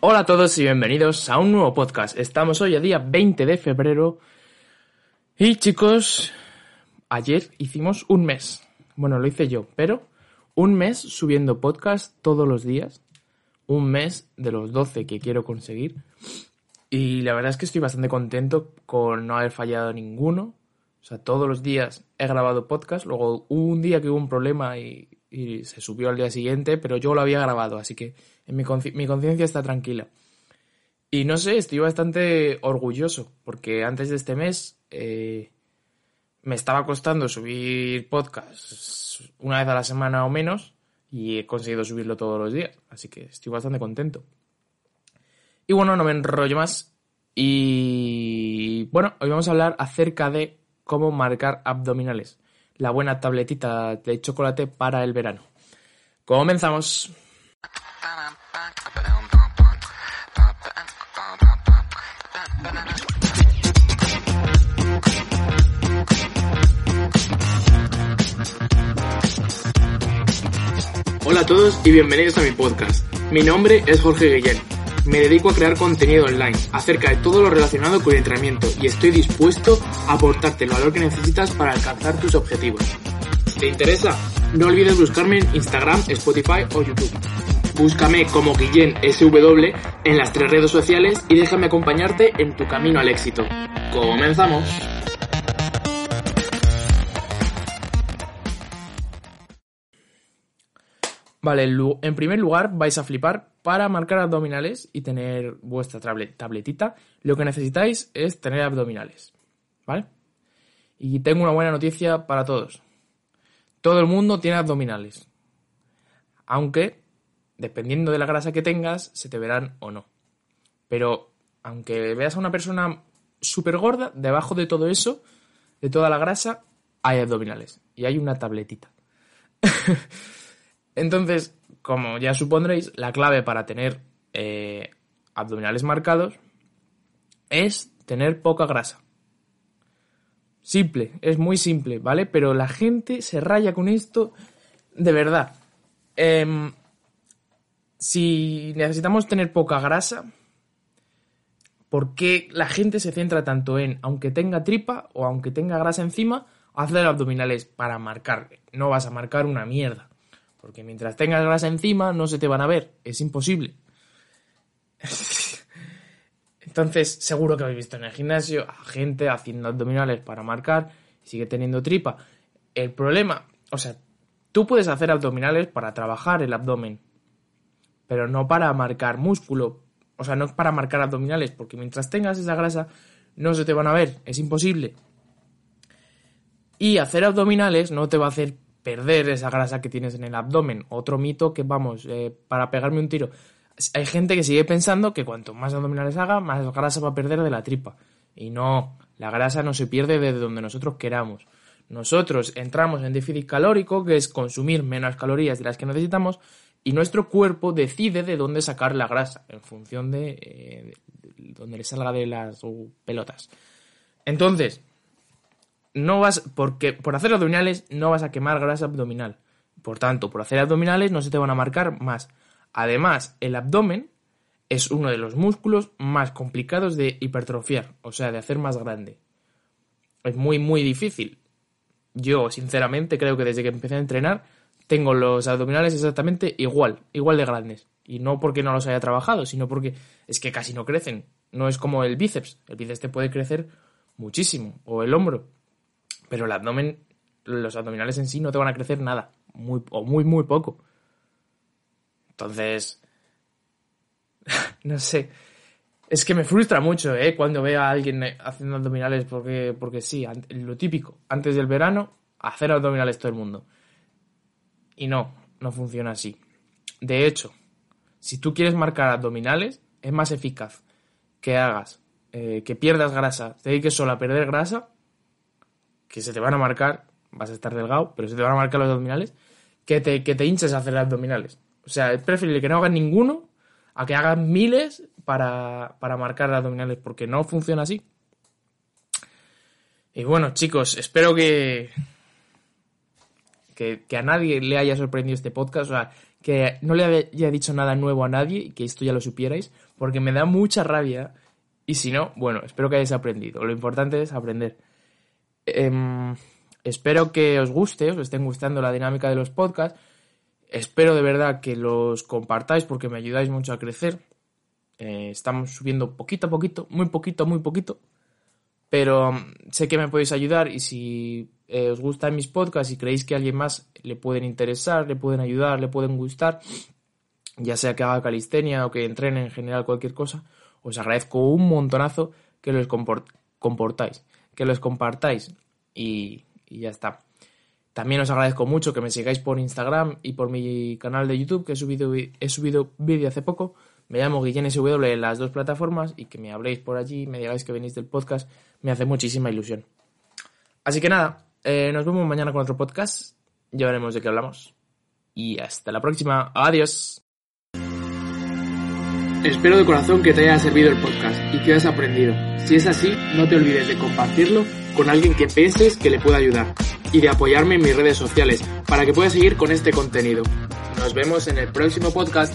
Hola a todos y bienvenidos a un nuevo podcast. Estamos hoy a día 20 de febrero y chicos, ayer hicimos un mes. Bueno, lo hice yo, pero un mes subiendo podcast todos los días. Un mes de los 12 que quiero conseguir. Y la verdad es que estoy bastante contento con no haber fallado ninguno. O sea, todos los días he grabado podcast. Luego hubo un día que hubo un problema y, y se subió al día siguiente, pero yo lo había grabado, así que en mi, mi conciencia está tranquila. Y no sé, estoy bastante orgulloso, porque antes de este mes eh, me estaba costando subir podcast una vez a la semana o menos, y he conseguido subirlo todos los días, así que estoy bastante contento. Y bueno, no me enrollo más. Y bueno, hoy vamos a hablar acerca de cómo marcar abdominales. La buena tabletita de chocolate para el verano. Comenzamos. Hola a todos y bienvenidos a mi podcast. Mi nombre es Jorge Guillén. Me dedico a crear contenido online acerca de todo lo relacionado con el entrenamiento y estoy dispuesto a aportarte el valor que necesitas para alcanzar tus objetivos. ¿Te interesa? No olvides buscarme en Instagram, Spotify o YouTube. Búscame como Guillén SW en las tres redes sociales y déjame acompañarte en tu camino al éxito. ¡Comenzamos! Vale, en primer lugar vais a flipar para marcar abdominales y tener vuestra tabletita. Lo que necesitáis es tener abdominales, ¿vale? Y tengo una buena noticia para todos. Todo el mundo tiene abdominales. Aunque, dependiendo de la grasa que tengas, se te verán o no. Pero, aunque veas a una persona súper gorda, debajo de todo eso, de toda la grasa, hay abdominales. Y hay una tabletita. Entonces, como ya supondréis, la clave para tener eh, abdominales marcados es tener poca grasa. Simple, es muy simple, ¿vale? Pero la gente se raya con esto de verdad. Em, si necesitamos tener poca grasa, ¿por qué la gente se centra tanto en, aunque tenga tripa o aunque tenga grasa encima, hacer abdominales para marcar? No vas a marcar una mierda. Porque mientras tengas grasa encima no se te van a ver. Es imposible. Entonces, seguro que habéis visto en el gimnasio a gente haciendo abdominales para marcar y sigue teniendo tripa. El problema, o sea, tú puedes hacer abdominales para trabajar el abdomen, pero no para marcar músculo. O sea, no es para marcar abdominales, porque mientras tengas esa grasa no se te van a ver. Es imposible. Y hacer abdominales no te va a hacer perder esa grasa que tienes en el abdomen. Otro mito que, vamos, eh, para pegarme un tiro. Hay gente que sigue pensando que cuanto más abdominales haga, más grasa va a perder de la tripa. Y no, la grasa no se pierde desde donde nosotros queramos. Nosotros entramos en déficit calórico, que es consumir menos calorías de las que necesitamos, y nuestro cuerpo decide de dónde sacar la grasa, en función de, eh, de dónde le salga de las pelotas. Entonces, no vas, porque por hacer abdominales no vas a quemar grasa abdominal. Por tanto, por hacer abdominales no se te van a marcar más. Además, el abdomen es uno de los músculos más complicados de hipertrofiar, o sea, de hacer más grande. Es muy, muy difícil. Yo, sinceramente, creo que desde que empecé a entrenar, tengo los abdominales exactamente igual, igual de grandes. Y no porque no los haya trabajado, sino porque es que casi no crecen. No es como el bíceps. El bíceps te puede crecer muchísimo, o el hombro. Pero el abdomen, los abdominales en sí no te van a crecer nada, muy, o muy, muy poco. Entonces, no sé. Es que me frustra mucho, ¿eh? Cuando veo a alguien haciendo abdominales porque, porque sí, lo típico, antes del verano, hacer abdominales todo el mundo. Y no, no funciona así. De hecho, si tú quieres marcar abdominales, es más eficaz que hagas, eh, que pierdas grasa, te dediques solo a perder grasa, que se te van a marcar, vas a estar delgado, pero se te van a marcar los abdominales, que te, que te hinches a hacer abdominales. O sea, es preferible que no hagas ninguno a que hagas miles para, para marcar abdominales, porque no funciona así. Y bueno, chicos, espero que, que, que, a nadie le haya sorprendido este podcast, o sea, que no le haya dicho nada nuevo a nadie y que esto ya lo supierais, porque me da mucha rabia. Y si no, bueno, espero que hayáis aprendido. Lo importante es aprender. Em, espero que os guste, os estén gustando la dinámica de los podcasts. Espero de verdad que los compartáis porque me ayudáis mucho a crecer. Eh, estamos subiendo poquito a poquito, muy poquito, muy poquito. Pero um, sé que me podéis ayudar y si eh, os gustan mis podcasts y creéis que a alguien más le pueden interesar, le pueden ayudar, le pueden gustar, ya sea que haga calistenia o que entrene en general cualquier cosa, os agradezco un montonazo que los comportáis, que los compartáis y ya está. También os agradezco mucho que me sigáis por Instagram y por mi canal de YouTube, que he subido, he subido vídeo hace poco. Me llamo Guillén SW en las dos plataformas y que me habléis por allí, me digáis que venís del podcast, me hace muchísima ilusión. Así que nada, eh, nos vemos mañana con otro podcast. Ya veremos de qué hablamos. Y hasta la próxima. Adiós. Espero de corazón que te haya servido el podcast y que hayas aprendido. Si es así, no te olvides de compartirlo con alguien que pienses que le pueda ayudar y de apoyarme en mis redes sociales para que pueda seguir con este contenido. Nos vemos en el próximo podcast.